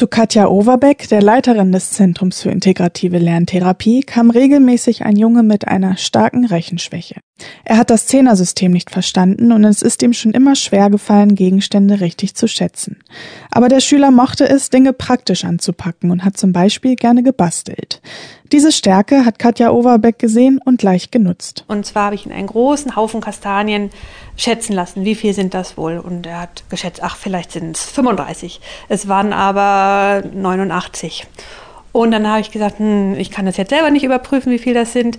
Zu Katja Overbeck, der Leiterin des Zentrums für integrative Lerntherapie, kam regelmäßig ein Junge mit einer starken Rechenschwäche. Er hat das Zehnersystem nicht verstanden und es ist ihm schon immer schwer gefallen, Gegenstände richtig zu schätzen. Aber der Schüler mochte es, Dinge praktisch anzupacken und hat zum Beispiel gerne gebastelt. Diese Stärke hat Katja Overbeck gesehen und gleich genutzt. Und zwar habe ich ihn einen großen Haufen Kastanien schätzen lassen. Wie viel sind das wohl? Und er hat geschätzt, ach, vielleicht sind es 35. Es waren aber 89. Und dann habe ich gesagt, hm, ich kann das jetzt selber nicht überprüfen, wie viel das sind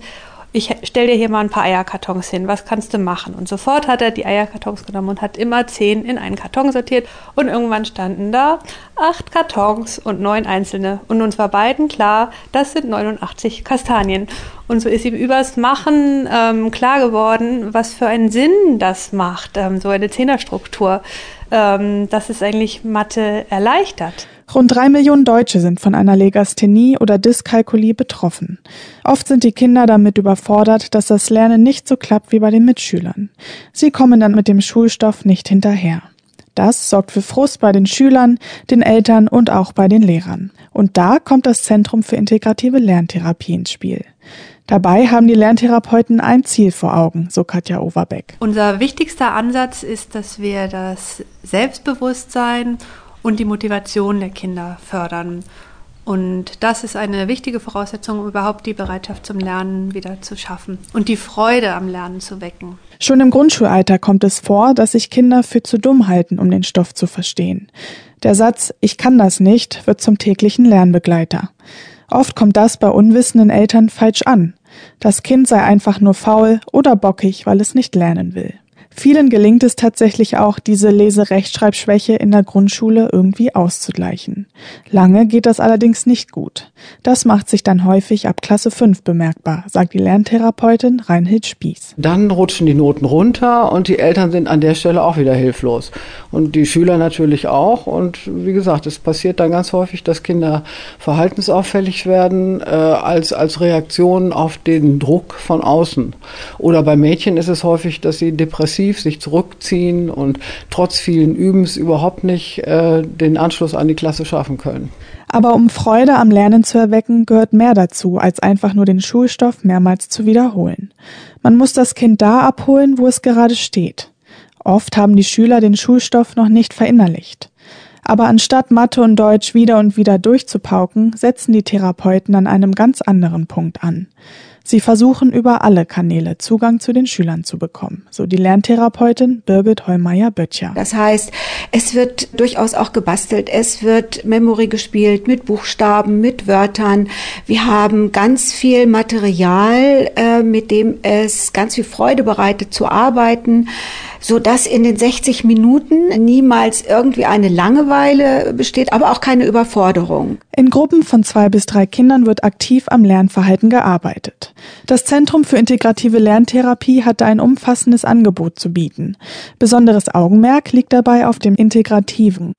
ich stell dir hier mal ein paar Eierkartons hin, was kannst du machen? Und sofort hat er die Eierkartons genommen und hat immer zehn in einen Karton sortiert und irgendwann standen da acht Kartons und neun einzelne. Und uns war beiden klar, das sind 89 Kastanien. Und so ist ihm übers Machen ähm, klar geworden, was für einen Sinn das macht, ähm, so eine Zehnerstruktur, ähm, dass es eigentlich Mathe erleichtert. Rund drei Millionen Deutsche sind von einer Legasthenie oder Dyskalkulie betroffen. Oft sind die Kinder damit überfordert, dass das Lernen nicht so klappt wie bei den Mitschülern. Sie kommen dann mit dem Schulstoff nicht hinterher. Das sorgt für Frust bei den Schülern, den Eltern und auch bei den Lehrern. Und da kommt das Zentrum für integrative Lerntherapie ins Spiel. Dabei haben die Lerntherapeuten ein Ziel vor Augen, so Katja Overbeck. Unser wichtigster Ansatz ist, dass wir das Selbstbewusstsein und die Motivation der Kinder fördern. Und das ist eine wichtige Voraussetzung, um überhaupt die Bereitschaft zum Lernen wieder zu schaffen und die Freude am Lernen zu wecken. Schon im Grundschulalter kommt es vor, dass sich Kinder für zu dumm halten, um den Stoff zu verstehen. Der Satz Ich kann das nicht wird zum täglichen Lernbegleiter. Oft kommt das bei unwissenden Eltern falsch an. Das Kind sei einfach nur faul oder bockig, weil es nicht lernen will. Vielen gelingt es tatsächlich auch, diese Lese-Rechtschreibschwäche in der Grundschule irgendwie auszugleichen. Lange geht das allerdings nicht gut. Das macht sich dann häufig ab Klasse 5 bemerkbar, sagt die Lerntherapeutin Reinhild Spieß. Dann rutschen die Noten runter und die Eltern sind an der Stelle auch wieder hilflos. Und die Schüler natürlich auch. Und wie gesagt, es passiert dann ganz häufig, dass Kinder verhaltensauffällig werden äh, als, als Reaktion auf den Druck von außen. Oder bei Mädchen ist es häufig, dass sie depressiv aggressiv sich zurückziehen und trotz vielen Übens überhaupt nicht äh, den Anschluss an die Klasse schaffen können. Aber um Freude am Lernen zu erwecken, gehört mehr dazu, als einfach nur den Schulstoff mehrmals zu wiederholen. Man muss das Kind da abholen, wo es gerade steht. Oft haben die Schüler den Schulstoff noch nicht verinnerlicht. Aber anstatt Mathe und Deutsch wieder und wieder durchzupauken, setzen die Therapeuten an einem ganz anderen Punkt an. Sie versuchen über alle Kanäle Zugang zu den Schülern zu bekommen, so die Lerntherapeutin Birgit Hollmeier-Böttcher. Das heißt, es wird durchaus auch gebastelt, es wird Memory gespielt mit Buchstaben, mit Wörtern. Wir haben ganz viel Material, äh, mit dem es ganz viel Freude bereitet zu arbeiten so dass in den 60 Minuten niemals irgendwie eine Langeweile besteht, aber auch keine Überforderung. In Gruppen von zwei bis drei Kindern wird aktiv am Lernverhalten gearbeitet. Das Zentrum für integrative Lerntherapie hatte ein umfassendes Angebot zu bieten. Besonderes Augenmerk liegt dabei auf dem Integrativen.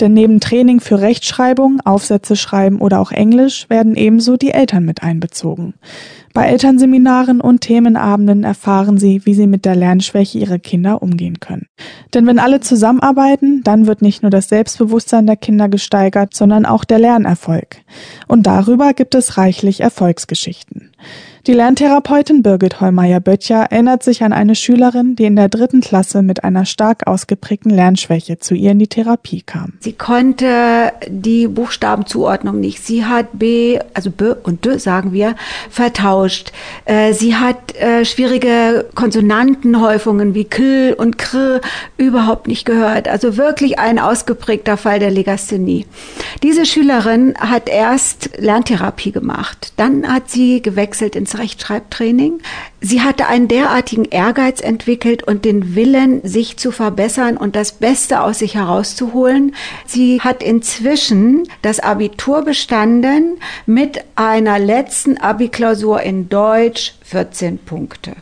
Denn neben Training für Rechtschreibung, Aufsätze schreiben oder auch Englisch werden ebenso die Eltern mit einbezogen. Bei Elternseminaren und Themenabenden erfahren sie, wie sie mit der Lernschwäche ihrer Kinder umgehen können. Denn wenn alle zusammenarbeiten, dann wird nicht nur das Selbstbewusstsein der Kinder gesteigert, sondern auch der Lernerfolg. Und darüber gibt es reichlich Erfolgsgeschichten. Die Lerntherapeutin Birgit Hollmeier-Böttcher erinnert sich an eine Schülerin, die in der dritten Klasse mit einer stark ausgeprägten Lernschwäche zu ihr in die Therapie kam. Sie konnte die Buchstabenzuordnung nicht. Sie hat B, also B und D sagen wir, vertauscht. Äh, sie hat äh, schwierige Konsonantenhäufungen wie K und Kr überhaupt nicht gehört. Also wirklich ein ausgeprägter Fall der Legasthenie. Diese Schülerin hat erst Lerntherapie gemacht. Dann hat sie gewechselt ins ins Rechtschreibtraining. Sie hatte einen derartigen Ehrgeiz entwickelt und den Willen, sich zu verbessern und das Beste aus sich herauszuholen. Sie hat inzwischen das Abitur bestanden mit einer letzten Abiklausur in Deutsch 14 Punkte.